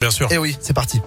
Bien sûr. Et oui, c'est parti.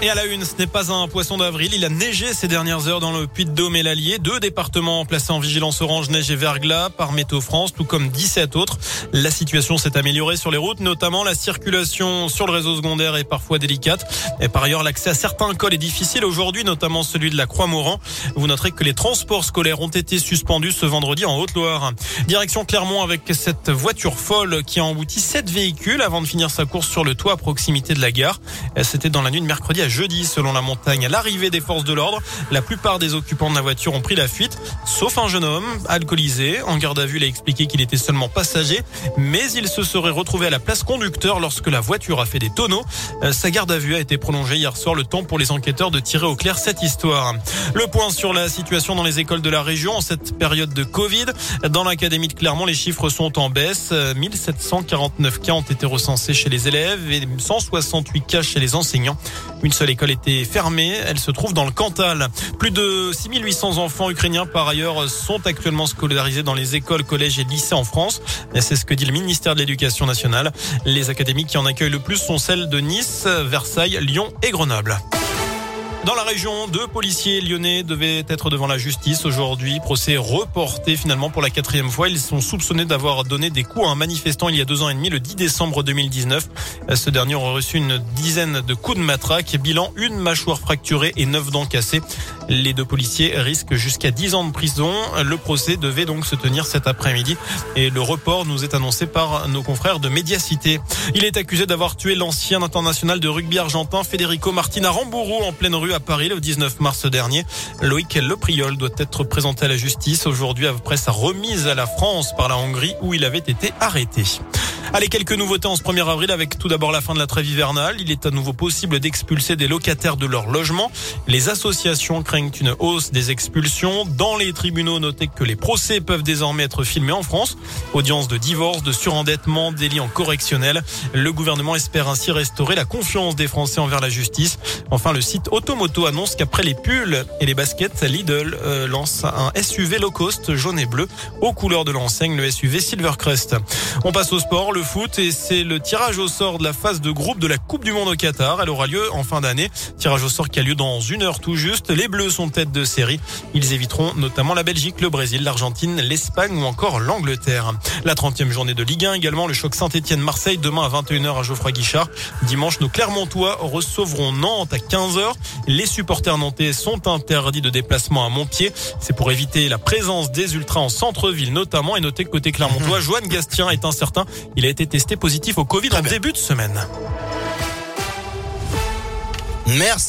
Et à la une, ce n'est pas un poisson d'avril. Il a neigé ces dernières heures dans le Puy-de-Dôme et l'Allier. Deux départements placés en vigilance orange, neige et verglas par Météo France, tout comme 17 autres. La situation s'est améliorée sur les routes, notamment la circulation sur le réseau secondaire est parfois délicate. Et par ailleurs, l'accès à certains cols est difficile aujourd'hui, notamment celui de la Croix-Mauran. Vous noterez que les transports scolaires ont été suspendus ce vendredi en Haute-Loire. Direction Clermont avec cette voiture folle qui a embouti sept véhicules avant de finir sa course sur le toit à proximité de la gare. C'était dans la nuit de mercredi jeudi selon la montagne. À l'arrivée des forces de l'ordre, la plupart des occupants de la voiture ont pris la fuite, sauf un jeune homme alcoolisé. En garde à vue, il a expliqué qu'il était seulement passager, mais il se serait retrouvé à la place conducteur lorsque la voiture a fait des tonneaux. Euh, sa garde à vue a été prolongée hier soir, le temps pour les enquêteurs de tirer au clair cette histoire. Le point sur la situation dans les écoles de la région en cette période de Covid. Dans l'académie de Clermont, les chiffres sont en baisse. 1749 cas ont été recensés chez les élèves et 168 cas chez les enseignants. Seule école était fermée. Elle se trouve dans le Cantal. Plus de 6800 enfants ukrainiens, par ailleurs, sont actuellement scolarisés dans les écoles, collèges et lycées en France. C'est ce que dit le ministère de l'Éducation nationale. Les académies qui en accueillent le plus sont celles de Nice, Versailles, Lyon et Grenoble. Dans la région, deux policiers lyonnais devaient être devant la justice aujourd'hui. Procès reporté finalement pour la quatrième fois. Ils sont soupçonnés d'avoir donné des coups à un manifestant il y a deux ans et demi, le 10 décembre 2019. Ce dernier aurait reçu une dizaine de coups de matraque. Bilan, une mâchoire fracturée et neuf dents cassées. Les deux policiers risquent jusqu'à 10 ans de prison. Le procès devait donc se tenir cet après-midi et le report nous est annoncé par nos confrères de Médiacité. Il est accusé d'avoir tué l'ancien international de rugby argentin Federico Martina Rambourou en pleine rue Paris le 19 mars dernier. Loïc Lepriol doit être présenté à la justice aujourd'hui après sa remise à la France par la Hongrie où il avait été arrêté. Allez, quelques nouveautés en ce 1er avril avec tout d'abord la fin de la trêve hivernale. Il est à nouveau possible d'expulser des locataires de leur logement. Les associations craignent une hausse des expulsions. Dans les tribunaux, notez que les procès peuvent désormais être filmés en France. Audience de divorce, de surendettement, délit en correctionnel. Le gouvernement espère ainsi restaurer la confiance des Français envers la justice. Enfin, le site Automoto annonce qu'après les pulls et les baskets, Lidl euh, lance un SUV low cost jaune et bleu aux couleurs de l'enseigne, le SUV Silvercrest. On passe au sport le foot et c'est le tirage au sort de la phase de groupe de la Coupe du Monde au Qatar. Elle aura lieu en fin d'année. Tirage au sort qui a lieu dans une heure tout juste. Les Bleus sont tête de série. Ils éviteront notamment la Belgique, le Brésil, l'Argentine, l'Espagne ou encore l'Angleterre. La 30e journée de Ligue 1 également. Le choc Saint-Etienne-Marseille demain à 21h à Geoffroy Guichard. Dimanche, nos Clermontois recevront Nantes à 15h. Les supporters nantais sont interdits de déplacement à Montpied. C'est pour éviter la présence des ultras en centre-ville notamment. Et notez que côté Clermontois, Joanne Gastien est incertain. Il a été testé positif au Covid en début de semaine. Merci.